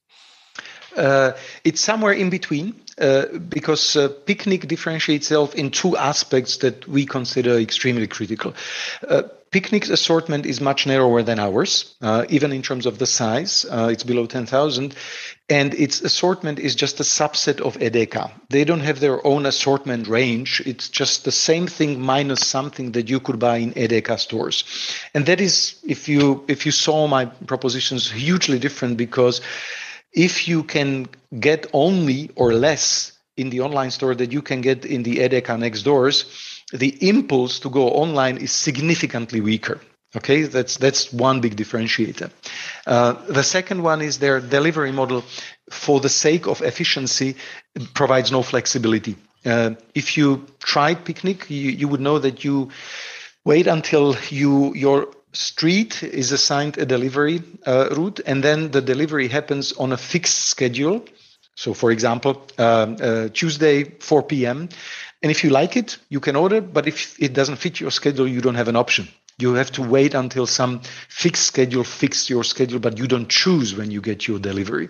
Uh, it's somewhere in between uh, because uh, Picnic differentiates itself in two aspects that we consider extremely critical. Picnic's assortment is much narrower than ours, uh, even in terms of the size. Uh, it's below 10,000. And its assortment is just a subset of Edeka. They don't have their own assortment range. It's just the same thing minus something that you could buy in Edeka stores. And that is, if you, if you saw my propositions, hugely different because if you can get only or less in the online store that you can get in the Edeka next doors, the impulse to go online is significantly weaker. Okay, that's that's one big differentiator. Uh, the second one is their delivery model, for the sake of efficiency, provides no flexibility. Uh, if you tried Picnic, you, you would know that you wait until you your street is assigned a delivery uh, route, and then the delivery happens on a fixed schedule. So, for example, um, uh, Tuesday 4 p.m. And if you like it, you can order. But if it doesn't fit your schedule, you don't have an option. You have to wait until some fixed schedule fixes your schedule, but you don't choose when you get your delivery.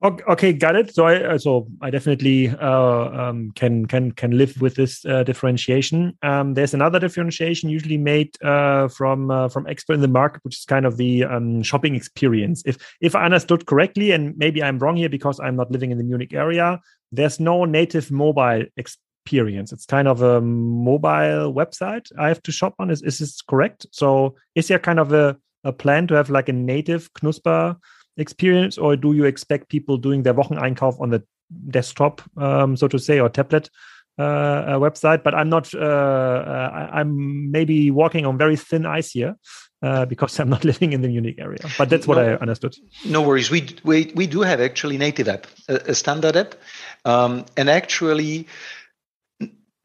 Okay, got it. So I uh, so I definitely uh, um, can can can live with this uh, differentiation. Um, there's another differentiation usually made uh, from uh, from expert in the market, which is kind of the um, shopping experience. If if I understood correctly, and maybe I'm wrong here because I'm not living in the Munich area, there's no native mobile experience. It's kind of a mobile website I have to shop on. Is is this correct? So is there kind of a a plan to have like a native Knuspr experience, or do you expect people doing their Wocheneinkauf on the desktop, um, so to say, or tablet uh, website? But I'm not. Uh, uh, I, am maybe walking on very thin ice here. uh, because I'm not <laughs> living in the Munich area. But that's what no, I understood. No worries. We, we, we do have actually native app, a, a standard app. Um, and actually,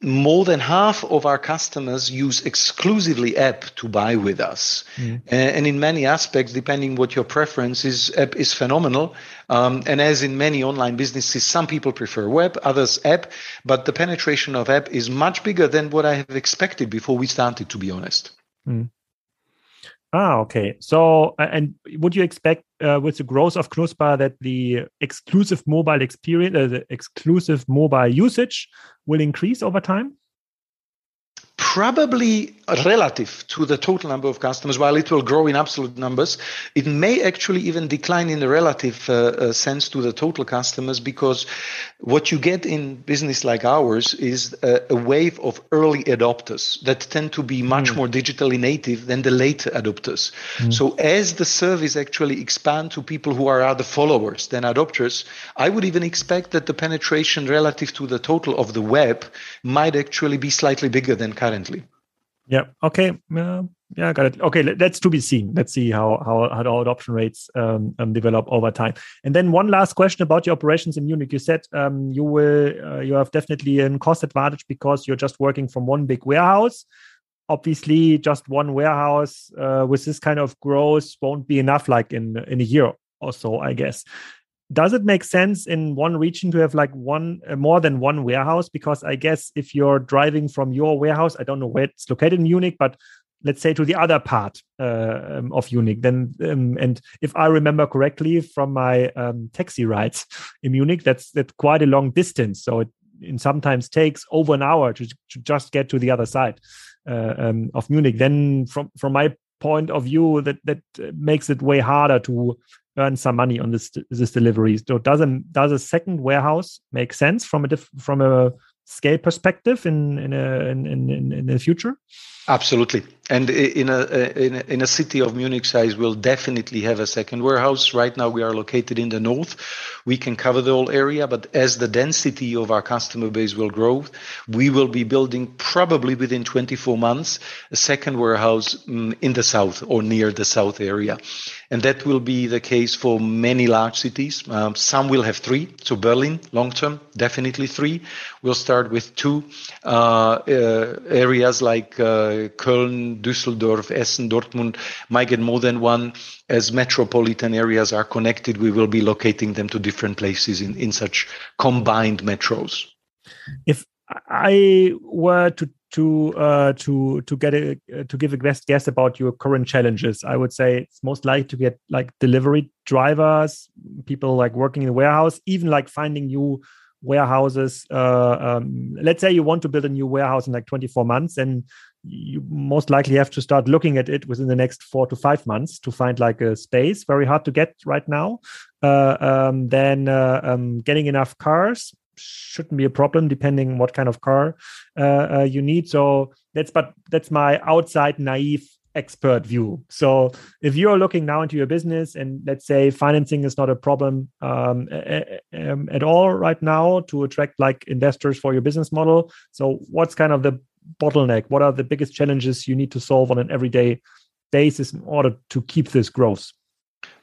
more than half of our customers use exclusively app to buy with us mm. and in many aspects depending what your preference is app is phenomenal um, and as in many online businesses some people prefer web others app but the penetration of app is much bigger than what i have expected before we started to be honest mm. Ah, okay. So, and would you expect uh, with the growth of Knuspr that the exclusive mobile experience, uh, the exclusive mobile usage will increase over time? Probably relative to the total number of customers, while it will grow in absolute numbers, it may actually even decline in the relative uh, uh, sense to the total customers because what you get in business like ours is a, a wave of early adopters that tend to be much mm. more digitally native than the late adopters. Mm. So as the service actually expand to people who are other followers than adopters, I would even expect that the penetration relative to the total of the web might actually be slightly bigger than currently Yeah. Okay. Uh, yeah, got it. Okay, that's to be seen. Let's see how how, how adoption rates um, um, develop over time. And then one last question about your operations in Munich. You said um, you will uh, you have definitely a cost advantage because you're just working from one big warehouse. Obviously, just one warehouse uh, with this kind of growth won't be enough, like in in a year or so, I guess does it make sense in one region to have like one uh, more than one warehouse? Because i guess if you're driving from your warehouse i don't know where it's located in munich but let's say to the other part uh, um, of munich then um, and if i remember correctly from my um, taxi rides in munich that's that's quite a long distance. So it, sometimes takes over an hour to, to just get to the other side uh, um, of munich. Then from from my point of view that that uh, makes it way harder to earn some money on this this delivery. So does a does a second warehouse make sense from a diff, from a scale perspective in in a in in, in the future? Absolutely. And in a, in a, in a city of Munich size, we'll definitely have a second warehouse. Right now, we are located in the north. We can cover the whole area, but as the density of our customer base will grow, we will be building probably within 24 months a second warehouse mm, in the south or near the south area. And that will be the case for many large cities. Um, some will have three. So Berlin, long term, definitely three. We'll start with two uh, uh, areas like uh, Köln, Düsseldorf, Essen, Dortmund might get more than one. As metropolitan areas are connected, we will be locating them to different places in, in such combined metros. If I were to to uh, to to get a to give a best guess about your current challenges, I would say it's most likely to get like delivery drivers, people like working in the warehouse, even like finding new warehouses. Uh, um, let's say you want to build a new warehouse in like 24 months, and you most likely have to start looking at it within the next four to five months to find like a space very hard to get right now. Uh, um, then uh, um, getting enough cars shouldn't be a problem depending what kind of car uh, uh you need. So that's but that's my outside naive expert view. So if you're looking now into your business and let's say financing is not a problem um, um, at all right now to attract like investors for your business model so what's kind of the bottleneck? What are the biggest challenges you need to solve on an everyday basis in order to keep this growth?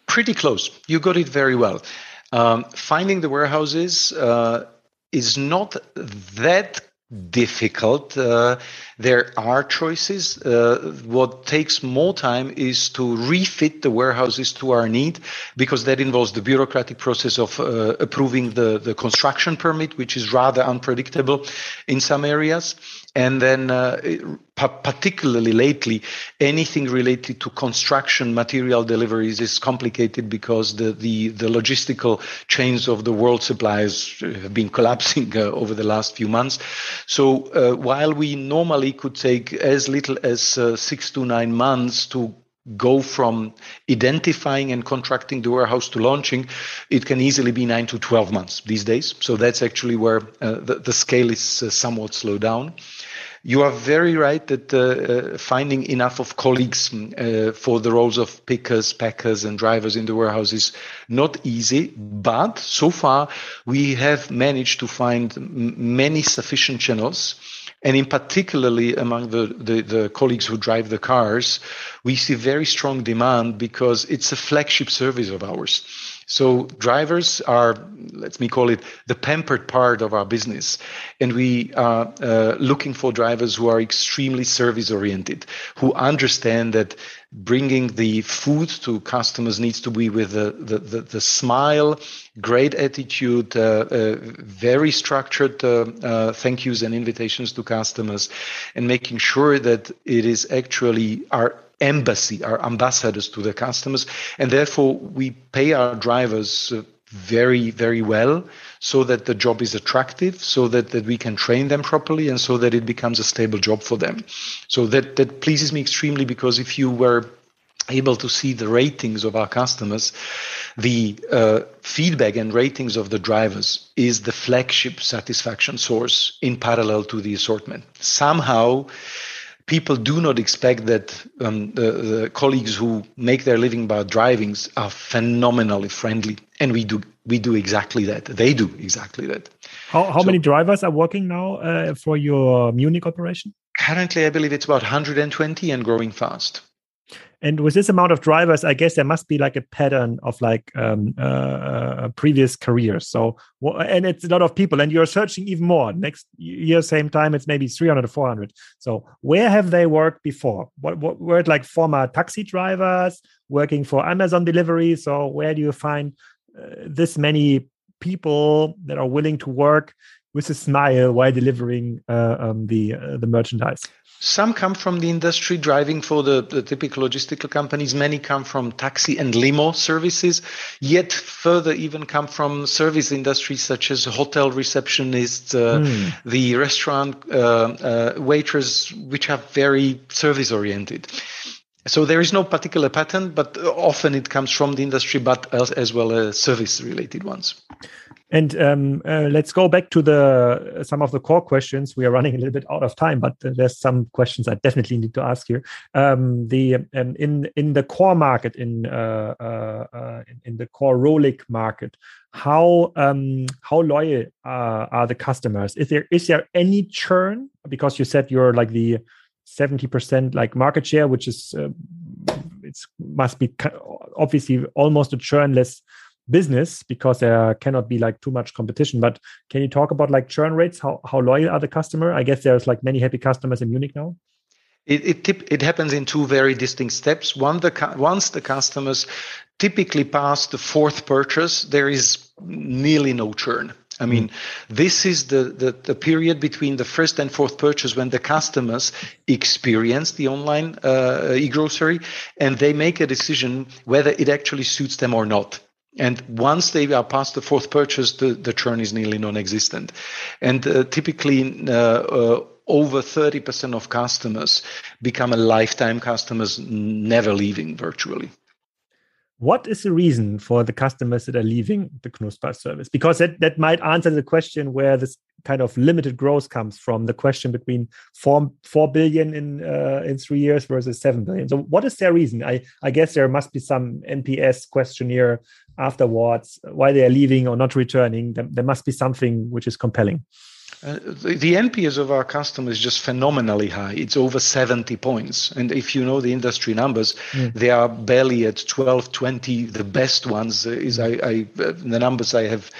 Pretty close. You got it very well. Um, finding the warehouses uh, is not that difficult. Uh, there are choices. Uh, what takes more time is to refit the warehouses to our need because that involves the bureaucratic process of uh, approving the, the construction permit, which is rather unpredictable in some areas. And then, uh, particularly lately, anything related to construction material deliveries is complicated because the, the, the logistical chains of the world suppliers have been <laughs> collapsing uh, over the last few months. So uh, while we normally could take as little as uh, six to nine months to go from identifying and contracting the warehouse to launching, it can easily be nine to 12 months these days. So that's actually where uh, the, the, scale is uh, somewhat slowed down. You are very right that uh, uh, finding enough of colleagues uh, for the roles of pickers, packers, and drivers in the warehouse is not easy. But so far, we have managed to find many sufficient channels And in particularly among the, the, the, colleagues who drive the cars, we see very strong demand because it's a flagship service of ours. So drivers are, let me call it, the pampered part of our business. And we are uh, looking for drivers who are extremely service oriented, who understand that bringing the food to customers needs to be with the, the, the, the smile, great attitude, uh, uh, very structured uh, uh, thank yous and invitations to customers, and making sure that it is actually our embassy, our ambassadors to the customers. And therefore, we pay our drivers uh, very, very well so that the job is attractive, so that, that we can train them properly, and so that it becomes a stable job for them. So that, that pleases me extremely because if you were able to see the ratings of our customers, the uh, feedback and ratings of the drivers is the flagship satisfaction source in parallel to the assortment. Somehow, people do not expect that um, the, the, colleagues who make their living by drivings are phenomenally friendly, and we do we do exactly that. They do exactly that. How how so, many drivers are working now uh, for your Munich operation? Currently, I believe it's about 120 and growing fast. And with this amount of drivers, I guess there must be like a pattern of like um, uh, uh previous careers. So, and it's a lot of people, and you're searching even more. Next year, same time, it's maybe 300 or 400. So, where have they worked before? What, what were it like former taxi drivers working for Amazon delivery? So, where do you find uh, this many people that are willing to work with a smile while delivering uh, um, the uh, the merchandise? Some come from the industry driving for the, the, typical logistical companies. Many come from taxi and limo services. Yet further even come from service industries such as hotel receptionists, uh, mm. the restaurant uh, uh, waiters, which are very service oriented. So there is no particular pattern, but often it comes from the industry, but as, as well as service related ones. And um, uh, let's go back to the some of the core questions. We are running a little bit out of time, but there's some questions I definitely need to ask here. Um, the um, in in the core market in uh, uh, uh in, in, the core Rohlik market, how um, how loyal are the customers? Is there is there any churn? Because you said you're like the seventy percent like market share, which is uh, it's must be obviously almost a churnless business because there cannot be like too much competition. But can you talk about like churn rates? How how loyal are the customer? I guess there's like many happy customers in Munich now. It it, tip, it happens in two very distinct steps. One the once the customers typically pass the fourth purchase, there is nearly no churn. I mean, mm. this is the, the, the, period between the first and fourth purchase when the customers experience the online uh, e-grocery and they make a decision whether it actually suits them or not. And once they are past the fourth purchase, the, the churn is nearly non-existent. And uh, typically, uh, uh, over 30% of customers become a lifetime customers, never leaving virtually. What is the reason for the customers that are leaving the Knuspr service? Because that, that might answer the question where this kind of limited growth comes from the question between four four billion in uh, in three years versus seven billion. So, what is their reason? I I guess there must be some NPS questionnaire afterwards why they are leaving or not returning. There, there must be something which is compelling. Uh, the, the, NPS of our customers is just phenomenally high. It's over 70 points. And if you know the industry numbers, mm. they are barely at 12, 20. The best ones uh, is I, I uh, the numbers I have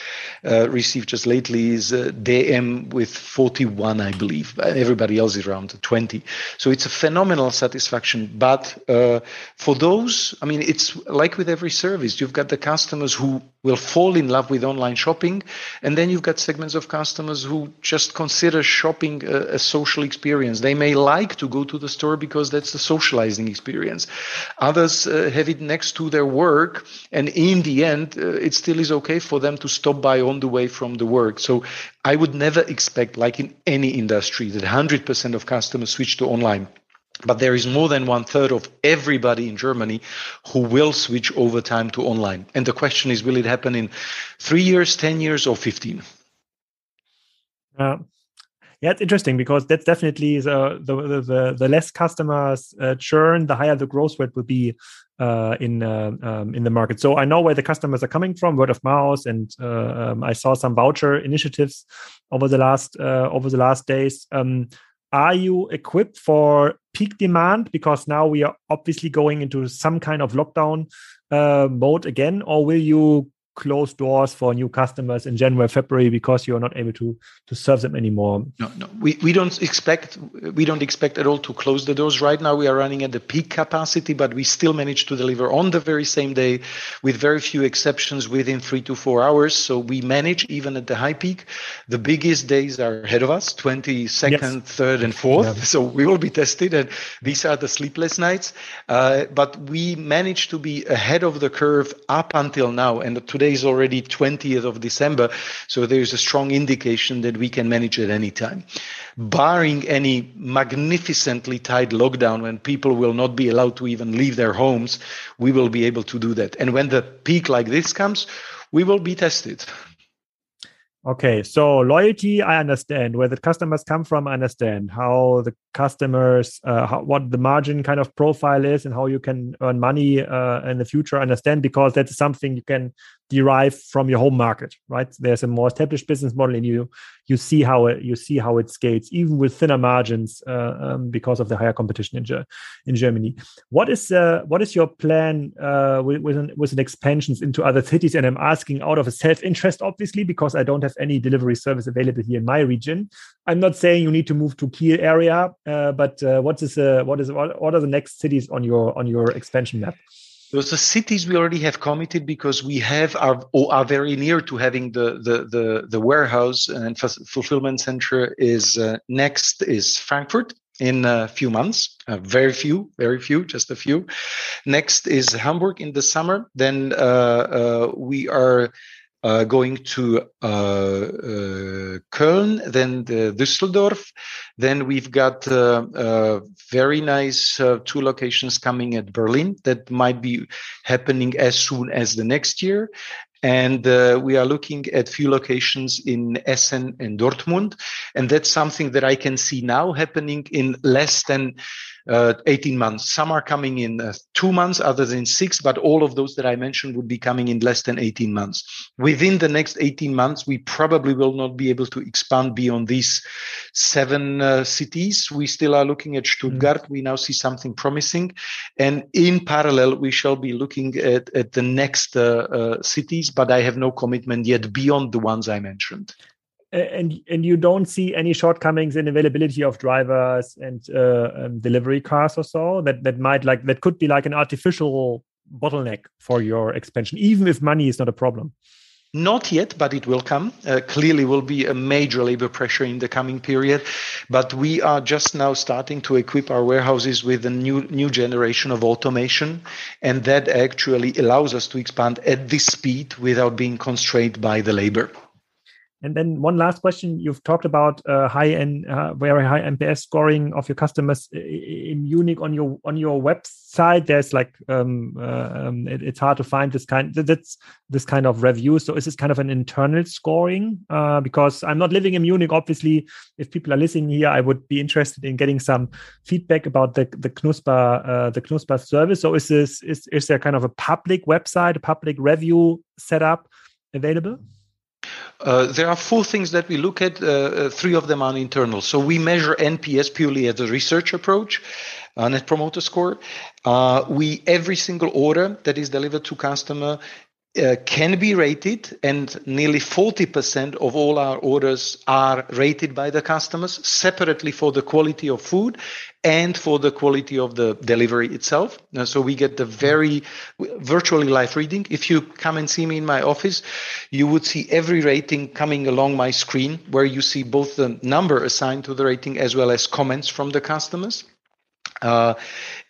uh, received just lately is uh, DM with 41, I believe. Everybody else is around 20. So it's a phenomenal satisfaction. But uh, for those, I mean, it's like with every service. You've got the customers who will fall in love with online shopping, and then you've got segments of customers who just consider shopping a, a, social experience. They may like to go to the store because that's the socializing experience. Others uh, have it next to their work, and in the end, uh, it still is okay for them to stop by on the way from the work. So I would never expect, like in any industry, that 100% of customers switch to online. But there is more than one third of everybody in Germany who will switch over time to online. And the question is, will it happen in three years, 10 years, or 15? Uh, yeah, it's interesting because that's definitely the the the, the less customers uh, churn, the higher the growth rate will be uh, in uh, um, in the market. So I know where the customers are coming from, word of mouth, and uh, um, I saw some voucher initiatives over the last uh, over the last days. Um, are you equipped for peak demand? Because now we are obviously going into some kind of lockdown mode again, or will you close doors for new customers in January, February because you're not able to to serve them anymore? No, no, we, we don't expect we don't expect at all to close the doors. Right now, we are running at the peak capacity, but we still manage to deliver on the very same day, with very few exceptions, within three to four hours. So we manage even at the high peak. The biggest days are ahead of us: twenty second, third, and fourth. Yeah. So we will be tested, and these are the sleepless nights. Uh, but we managed to be ahead of the curve up until now, and today today is already 20th of December, so there's a strong indication that we can manage at any time. Barring any magnificently tight lockdown when people will not be allowed to even leave their homes, we will be able to do that. And when the peak like this comes, we will be tested. Okay, so loyalty, I understand where the customers come from. I understand how the customers, uh, how, what the margin kind of profile is, and how you can earn money uh, in the future. Understand because that's something you can derive from your home market, right? There's a more established business model, and you you see how it you see how it scales, even with thinner margins uh, um, because of the higher competition in, in Germany. What is uh, what is your plan uh, with with an, with an expansions into other cities? And I'm asking out of a self interest, obviously, because I don't have any delivery service available here in my region. I'm not saying you need to move to Kiel area, but uh, what is uh, what is what, are the next cities on your on your expansion map? Those are cities we already have committed because we have are are very near to having the the the, the warehouse and fulfillment center is uh, next is Frankfurt in a few months, uh, very few, very few, just a few. Next is Hamburg in the summer. Then uh, uh we are uh, going to uh, uh, Köln, then the Düsseldorf. Then we've got uh, uh, very nice uh, two locations coming at Berlin that might be happening as soon as the next year. And we are looking at few locations in Essen and Dortmund. And that's something that I can see now happening in less than uh, 18 months. Some are coming in uh, two months, others in six, but all of those that I mentioned would be coming in less than 18 months. Within the next 18 months, we probably will not be able to expand beyond these seven uh, cities. We still are looking at Stuttgart. Mm-hmm. We now see something promising. And in parallel, we shall be looking at, at the next uh, uh, cities, but I have no commitment yet beyond the ones I mentioned and and you don't see any shortcomings in availability of drivers and uh, um, delivery cars or so that that might like that could be like an artificial bottleneck for your expansion even if money is not a problem not yet, but it will come. Uh, clearly, will be a major labor pressure in the coming period. But we are just now starting to equip our warehouses with a new new generation of automation, and that actually allows us to expand at this speed without being constrained by the labor. And then one last question: You've talked about uh, high and uh, very high NPS scoring of your customers in Munich on your on your website. There's like um, uh, um, it, it's hard to find this kind that's this kind of review. So is this kind of an internal scoring? Uh, because I'm not living in Munich. Obviously, if people are listening here, I would be interested in getting some feedback about the the Knuspr uh, the Knuspr service. So is this is is there kind of a public website, a public review setup available? Uh, there are four things that we look at. Uh, uh three of them are internal. So we measure NPS purely as a research approach, uh, Net Promoter Score. Uh, we every single order that is delivered to customer uh, can be rated, and nearly 40% of all our orders are rated by the customers separately for the quality of food and for the quality of the delivery itself. Uh, so we get the very virtually live reading. If you come and see me in my office, you would see every rating coming along my screen where you see both the number assigned to the rating as well as comments from the customers. Uh,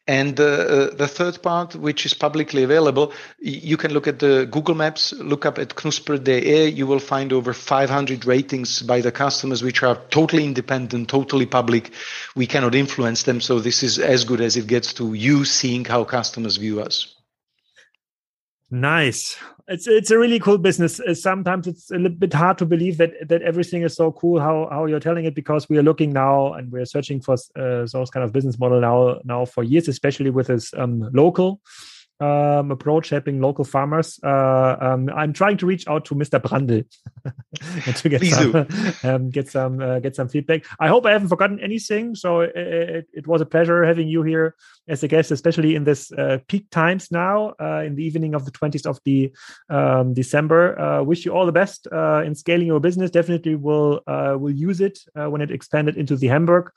and uh, the third part, which is publicly available, you can look at the Google Maps, look up at Knuspr.de. You will find over 500 ratings by the customers, which are totally independent, totally public. We cannot influence them. So this is as good as it gets to you seeing how customers view us. Nice. It's it's a really cool business. Uh, sometimes it's a little bit hard to believe that that everything is so cool how how you're telling it because we are looking now and we're searching for uh, those kind of business model now now for years, especially with this um, local um, approach helping local farmers. Uh, um, I'm trying to reach out to Mr. Brandl <laughs> to get Please some, <laughs> um, get some uh, get some feedback. I hope I haven't forgotten anything. So it, it, it, was a pleasure having you here as a guest, especially in this uh, peak times now uh, in the evening of the 20th of the um, December. Uh, wish you all the best uh, in scaling your business. Definitely will will use it when it expanded into the Hamburg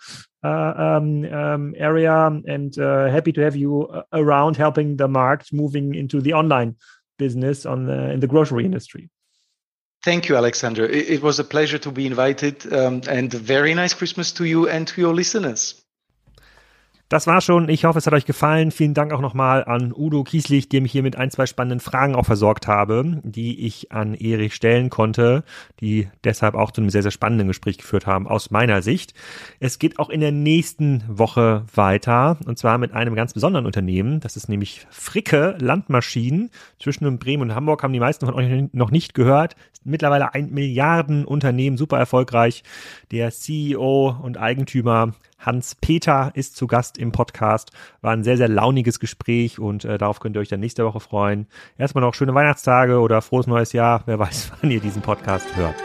uh, um, um, area and uh, happy to have you uh, around helping the market moving into the online business on the, in the grocery industry. Thank you, Alexander. It, it was a pleasure to be invited um, and a very nice Christmas to you and to your listeners. Das war schon. Ich hoffe, es hat euch gefallen. Vielen Dank auch nochmal an Udo Kieslich, dem ich hier mit ein, zwei spannenden Fragen auch versorgt habe, die ich an Erich stellen konnte, die deshalb auch zu einem sehr, sehr spannenden Gespräch geführt haben, aus meiner Sicht. Es geht auch in der nächsten Woche weiter und zwar mit einem ganz besonderen Unternehmen. Das ist nämlich Fricke Landmaschinen. Zwischen Bremen und Hamburg haben die meisten von euch noch nicht gehört. Mittlerweile ein Milliardenunternehmen, super erfolgreich. Der CEO und Eigentümer Hans Peter ist zu Gast im Podcast. War ein sehr, sehr launiges Gespräch und äh, darauf könnt ihr euch dann nächste Woche freuen. Erstmal noch schöne Weihnachtstage oder frohes neues Jahr. Wer weiß, <laughs> wann ihr diesen Podcast hört.